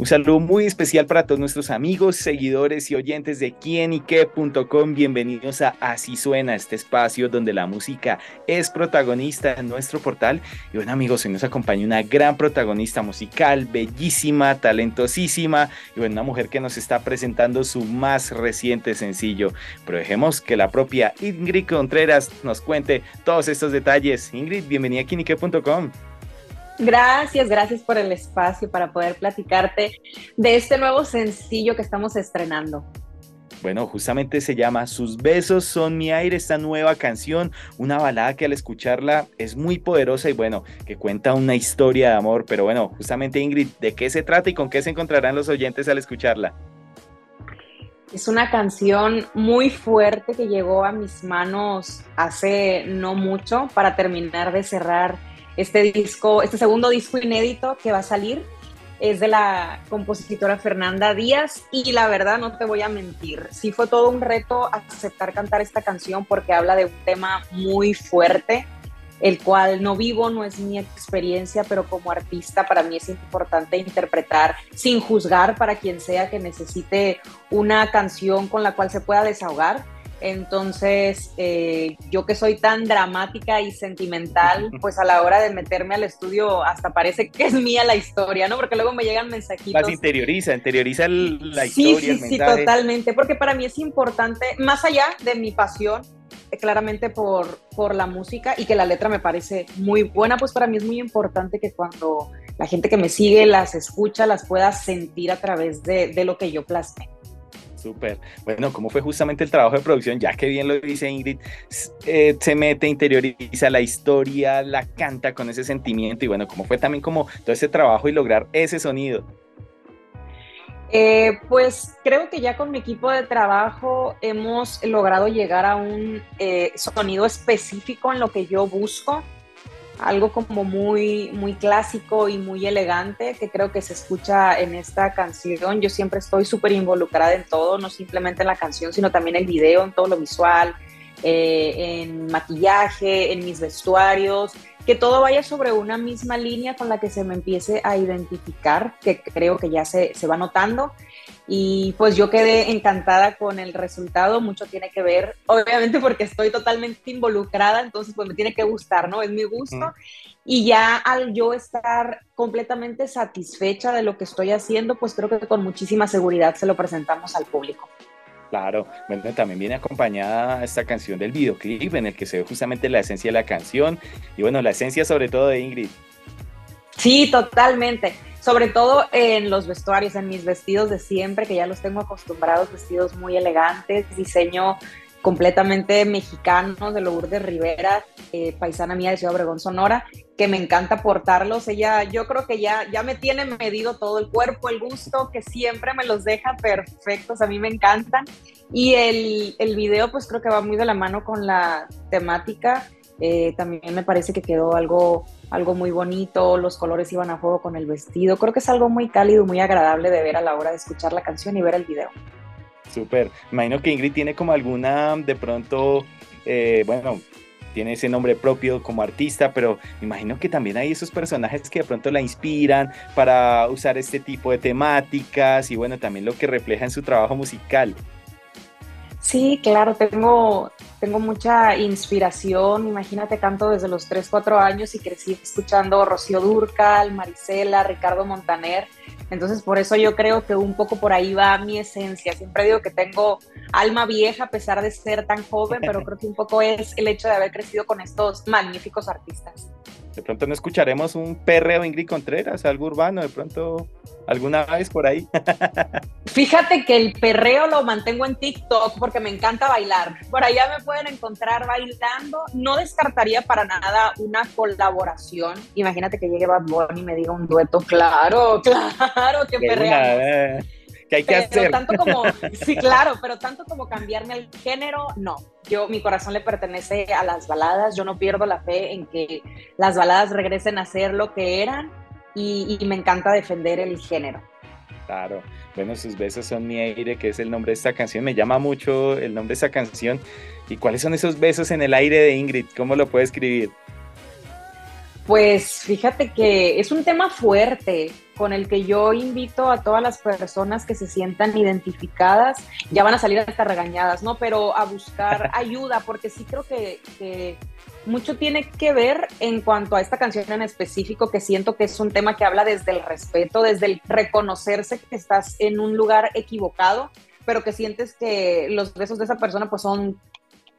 Un saludo muy especial para todos nuestros amigos, seguidores y oyentes de quienique.com. Bienvenidos a Así Suena, este espacio donde la música es protagonista en nuestro portal. Y bueno, amigos, hoy nos acompaña una gran protagonista musical, bellísima, talentosísima y bueno, una mujer que nos está presentando su más reciente sencillo. Pero dejemos que la propia Ingrid Contreras nos cuente todos estos detalles. Ingrid, bienvenida a quienique.com. Gracias, gracias por el espacio para poder platicarte de este nuevo sencillo que estamos estrenando. Bueno, justamente se llama Sus besos son mi aire, esta nueva canción, una balada que al escucharla es muy poderosa y bueno, que cuenta una historia de amor, pero bueno, justamente Ingrid, ¿de qué se trata y con qué se encontrarán los oyentes al escucharla? Es una canción muy fuerte que llegó a mis manos hace no mucho para terminar de cerrar este disco, este segundo disco inédito que va a salir es de la compositora Fernanda Díaz y la verdad no te voy a mentir, sí fue todo un reto aceptar cantar esta canción porque habla de un tema muy fuerte, el cual no vivo, no es mi experiencia, pero como artista para mí es importante interpretar sin juzgar para quien sea que necesite una canción con la cual se pueda desahogar entonces, eh, yo que soy tan dramática y sentimental, pues a la hora de meterme al estudio hasta parece que es mía la historia, ¿no? Porque luego me llegan mensajitos. Interioriza, interioriza la historia. Sí, sí, sí, totalmente, porque para mí es importante, más allá de mi pasión, eh, claramente por, por la música y que la letra me parece muy buena, pues para mí es muy importante que cuando la gente que me sigue las escucha, las pueda sentir a través de, de lo que yo plasme. Súper. Bueno, ¿cómo fue justamente el trabajo de producción? Ya que bien lo dice Ingrid, eh, se mete, interioriza la historia, la canta con ese sentimiento y bueno, ¿cómo fue también como todo ese trabajo y lograr ese sonido? Eh, pues creo que ya con mi equipo de trabajo hemos logrado llegar a un eh, sonido específico en lo que yo busco algo como muy, muy clásico y muy elegante que creo que se escucha en esta canción. Yo siempre estoy súper involucrada en todo, no simplemente en la canción, sino también el video, en todo lo visual, eh, en maquillaje, en mis vestuarios, que todo vaya sobre una misma línea con la que se me empiece a identificar, que creo que ya se, se va notando y pues yo quedé encantada con el resultado, mucho tiene que ver, obviamente porque estoy totalmente involucrada, entonces pues me tiene que gustar, ¿no? Es mi gusto. Y ya al yo estar completamente satisfecha de lo que estoy haciendo, pues creo que con muchísima seguridad se lo presentamos al público. Claro, bueno, también viene acompañada esta canción del videoclip en el que se ve justamente la esencia de la canción y bueno, la esencia sobre todo de Ingrid. Sí, totalmente sobre todo en los vestuarios, en mis vestidos de siempre, que ya los tengo acostumbrados, vestidos muy elegantes, diseño completamente mexicano de Lourdes Rivera, eh, paisana mía de Ciudad Obregón, Sonora, que me encanta portarlos. Ella, yo creo que ya, ya me tiene medido todo el cuerpo, el gusto, que siempre me los deja perfectos, a mí me encantan. Y el, el video, pues creo que va muy de la mano con la temática eh, también me parece que quedó algo, algo muy bonito, los colores iban a juego con el vestido. Creo que es algo muy cálido, muy agradable de ver a la hora de escuchar la canción y ver el video. Súper. Imagino que Ingrid tiene como alguna, de pronto, eh, bueno, tiene ese nombre propio como artista, pero imagino que también hay esos personajes que de pronto la inspiran para usar este tipo de temáticas y bueno, también lo que refleja en su trabajo musical. Sí, claro, tengo, tengo mucha inspiración. Imagínate, canto desde los 3, 4 años y crecí escuchando Rocío Durcal, Marisela, Ricardo Montaner. Entonces, por eso yo creo que un poco por ahí va mi esencia. Siempre digo que tengo alma vieja a pesar de ser tan joven, pero creo que un poco es el hecho de haber crecido con estos magníficos artistas. De pronto no escucharemos un perreo Ingrid Contreras, algo urbano, de pronto alguna vez por ahí. Fíjate que el perreo lo mantengo en TikTok porque me encanta bailar. Por allá me pueden encontrar bailando. No descartaría para nada una colaboración. Imagínate que llegue Bad Bunny y me diga un dueto. Claro, claro que perreamos. Que hay que hacer. Tanto como, sí, claro, pero tanto como cambiarme el género, no. Yo, mi corazón le pertenece a las baladas. Yo no pierdo la fe en que las baladas regresen a ser lo que eran y, me encanta defender el género. Claro, bueno, sus besos son mi aire, que es el nombre de esta canción. Me llama mucho el nombre de esta canción. ¿Y cuáles son esos besos en el aire de Ingrid? ¿Cómo lo puede escribir? Pues fíjate que es un tema fuerte con el que yo invito a todas las personas que se sientan identificadas, ya van a salir hasta regañadas, ¿no? Pero a buscar ayuda, porque sí creo que, mucho tiene que ver en cuanto a esta canción en específico, que siento que es un tema que habla desde el respeto, desde el reconocerse que estás en un lugar equivocado, pero que sientes que los besos de esa persona pues son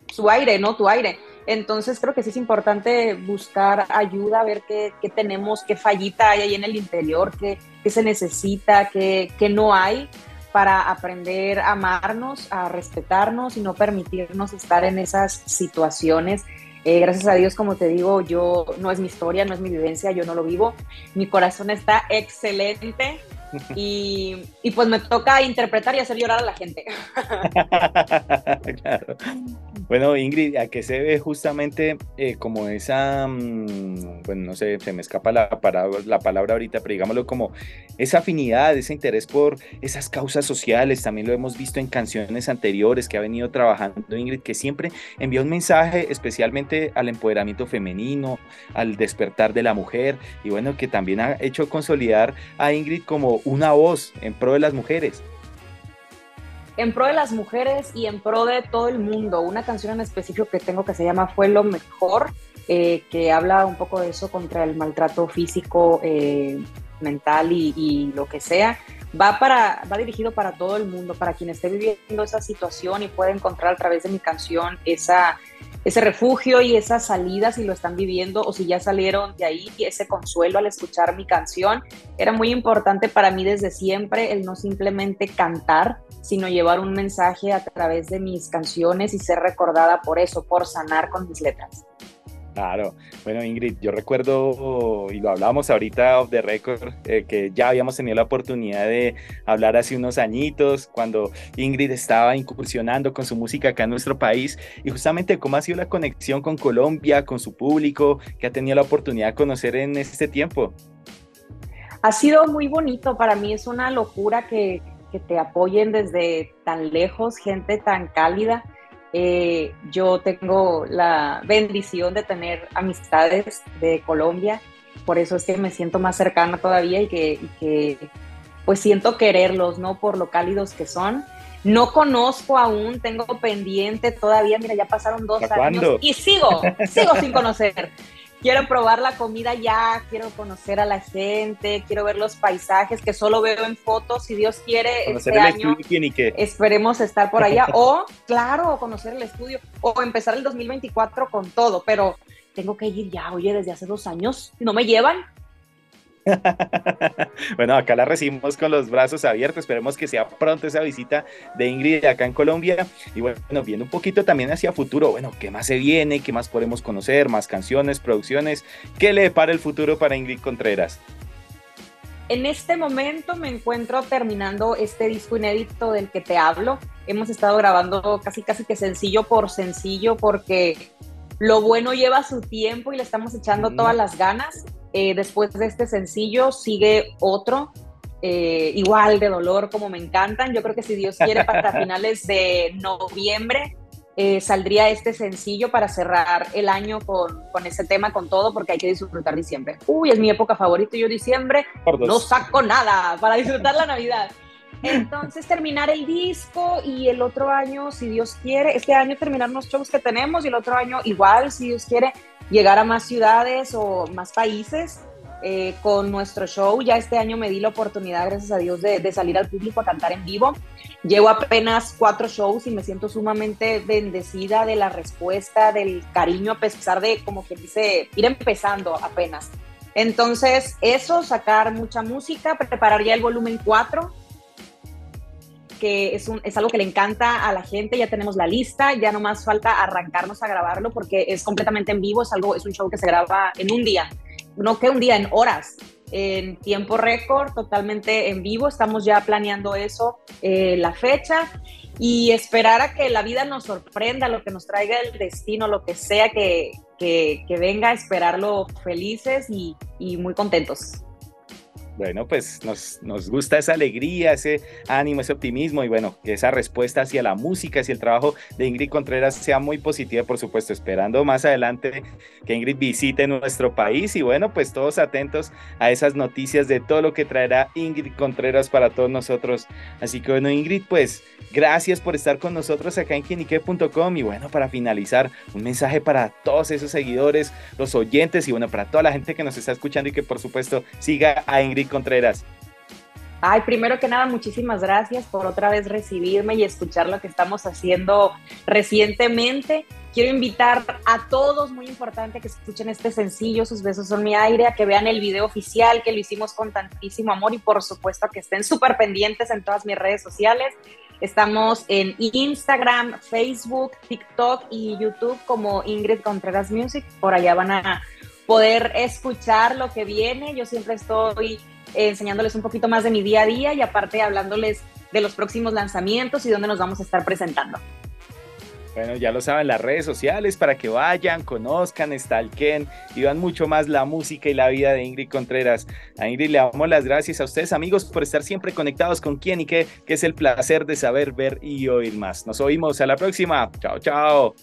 su aire, ¿no? Tu aire. Entonces creo que sí es importante buscar ayuda, ver qué, tenemos, qué fallita hay ahí en el interior, qué, se necesita, qué, no hay para aprender a amarnos, a respetarnos y no permitirnos estar en esas situaciones. Eh, gracias a Dios, como te digo, yo no es mi historia, no es mi vivencia, yo no lo vivo. Mi corazón está excelente y, pues me toca interpretar y hacer llorar a la gente. Bueno, Ingrid, ¿a qué se ve justamente eh, como esa, mm, bueno, no sé, se me escapa la, la palabra ahorita, pero digámoslo como esa afinidad, ese interés por esas causas sociales, también lo hemos visto en canciones anteriores que ha venido trabajando Ingrid, que siempre envía un mensaje especialmente al empoderamiento femenino, al despertar de la mujer, y bueno, que también ha hecho consolidar a Ingrid como una voz en pro de las mujeres en pro de las mujeres y en pro de todo el mundo. Una canción en específico que tengo que se llama Fue lo mejor, eh, que habla un poco de eso contra el maltrato físico, eh, mental y, lo que sea. Va, para, va dirigido para todo el mundo, para quien esté viviendo esa situación y puede encontrar a través de mi canción esa, ese refugio y esa salida si lo están viviendo o si ya salieron de ahí, y ese consuelo al escuchar mi canción. Era muy importante para mí desde siempre el no simplemente cantar, sino llevar un mensaje a través de mis canciones y ser recordada por eso, por sanar con mis letras. Claro, bueno Ingrid, yo recuerdo, y lo hablábamos ahorita off the record, eh, que ya habíamos tenido la oportunidad de hablar hace unos añitos, cuando Ingrid estaba incursionando con su música acá en nuestro país, y justamente cómo ha sido la conexión con Colombia, con su público, que ha tenido la oportunidad de conocer en este tiempo. Ha sido muy bonito, para mí es una locura que, que te apoyen desde tan lejos, gente tan cálida eh, yo tengo la bendición de tener amistades de Colombia, por eso es que me siento más cercana todavía y que, pues siento quererlos, ¿no? Por lo cálidos que son. No conozco aún, tengo pendiente todavía, mira, ya pasaron dos años y sigo, sigo sin conocer quiero probar la comida ya, quiero conocer a la gente, quiero ver los paisajes que solo veo en fotos, si Dios quiere, este año esperemos estar por allá, o claro, conocer el estudio, o empezar el 2024 con todo, pero tengo que ir ya, oye, desde hace dos años, no me llevan, bueno, acá la recibimos con los brazos abiertos. Esperemos que sea pronto esa visita de Ingrid acá en Colombia. Y bueno, viendo un poquito también hacia futuro, bueno, ¿qué más se viene? ¿Qué más podemos conocer? ¿Más canciones, producciones? ¿Qué le depara el futuro para Ingrid Contreras? En este momento me encuentro terminando este disco inédito del que te hablo. Hemos estado grabando casi casi que sencillo por sencillo porque lo bueno lleva su tiempo y le estamos echando todas las ganas. Eh, después de este sencillo sigue otro, eh, igual de dolor como me encantan. Yo creo que si Dios quiere, para finales de noviembre eh, saldría este sencillo para cerrar el año con, con, ese tema, con todo, porque hay que disfrutar diciembre. Uy, es mi época favorita, yo diciembre no saco nada para disfrutar la Navidad. Entonces terminar el disco y el otro año, si Dios quiere, este año terminar los shows que tenemos y el otro año igual, si Dios quiere, llegar a más ciudades o más países eh, con nuestro show. Ya este año me di la oportunidad, gracias a Dios, de, salir al público a cantar en vivo. Llevo apenas cuatro shows y me siento sumamente bendecida de la respuesta, del cariño, a pesar de, como que dice, ir empezando apenas. Entonces, eso, sacar mucha música, preparar ya el volumen 4 que es, algo que le encanta a la gente, ya tenemos la lista, ya no más falta arrancarnos a grabarlo porque es completamente en vivo, es, algo, es un show que se graba en un día, no que un día, en horas, en tiempo récord, totalmente en vivo, estamos ya planeando eso, eh, la fecha y esperar a que la vida nos sorprenda, lo que nos traiga el destino, lo que sea que, que, que venga, esperarlo felices y, y muy contentos. Bueno, pues nos, nos gusta esa alegría, ese ánimo, ese optimismo y bueno, que esa respuesta hacia la música, hacia el trabajo de Ingrid Contreras sea muy positiva, por supuesto, esperando más adelante que Ingrid visite nuestro país y bueno, pues todos atentos a esas noticias de todo lo que traerá Ingrid Contreras para todos nosotros. Así que bueno, Ingrid, pues gracias por estar con nosotros acá en quienique.com y bueno, para finalizar, un mensaje para todos esos seguidores, los oyentes y bueno, para toda la gente que nos está escuchando y que por supuesto siga a Ingrid Contreras. Ay, primero que nada, muchísimas gracias por otra vez recibirme y escuchar lo que estamos haciendo recientemente. Quiero invitar a todos, muy importante, que escuchen este sencillo, Sus besos son mi aire, a que vean el video oficial que lo hicimos con tantísimo amor y por supuesto que estén súper pendientes en todas mis redes sociales. Estamos en Instagram, Facebook, TikTok y YouTube como Ingrid Contreras Music. Por allá van a poder escuchar lo que viene. Yo siempre estoy enseñándoles un poquito más de mi día a día y aparte hablándoles de los próximos lanzamientos y dónde nos vamos a estar presentando. Bueno, ya lo saben, las redes sociales para que vayan, conozcan, stalken y vean mucho más la música y la vida de Ingrid Contreras. A Ingrid le damos las gracias a ustedes, amigos, por estar siempre conectados con quién y qué, que es el placer de saber, ver y oír más. Nos oímos a la próxima. Chao, chao.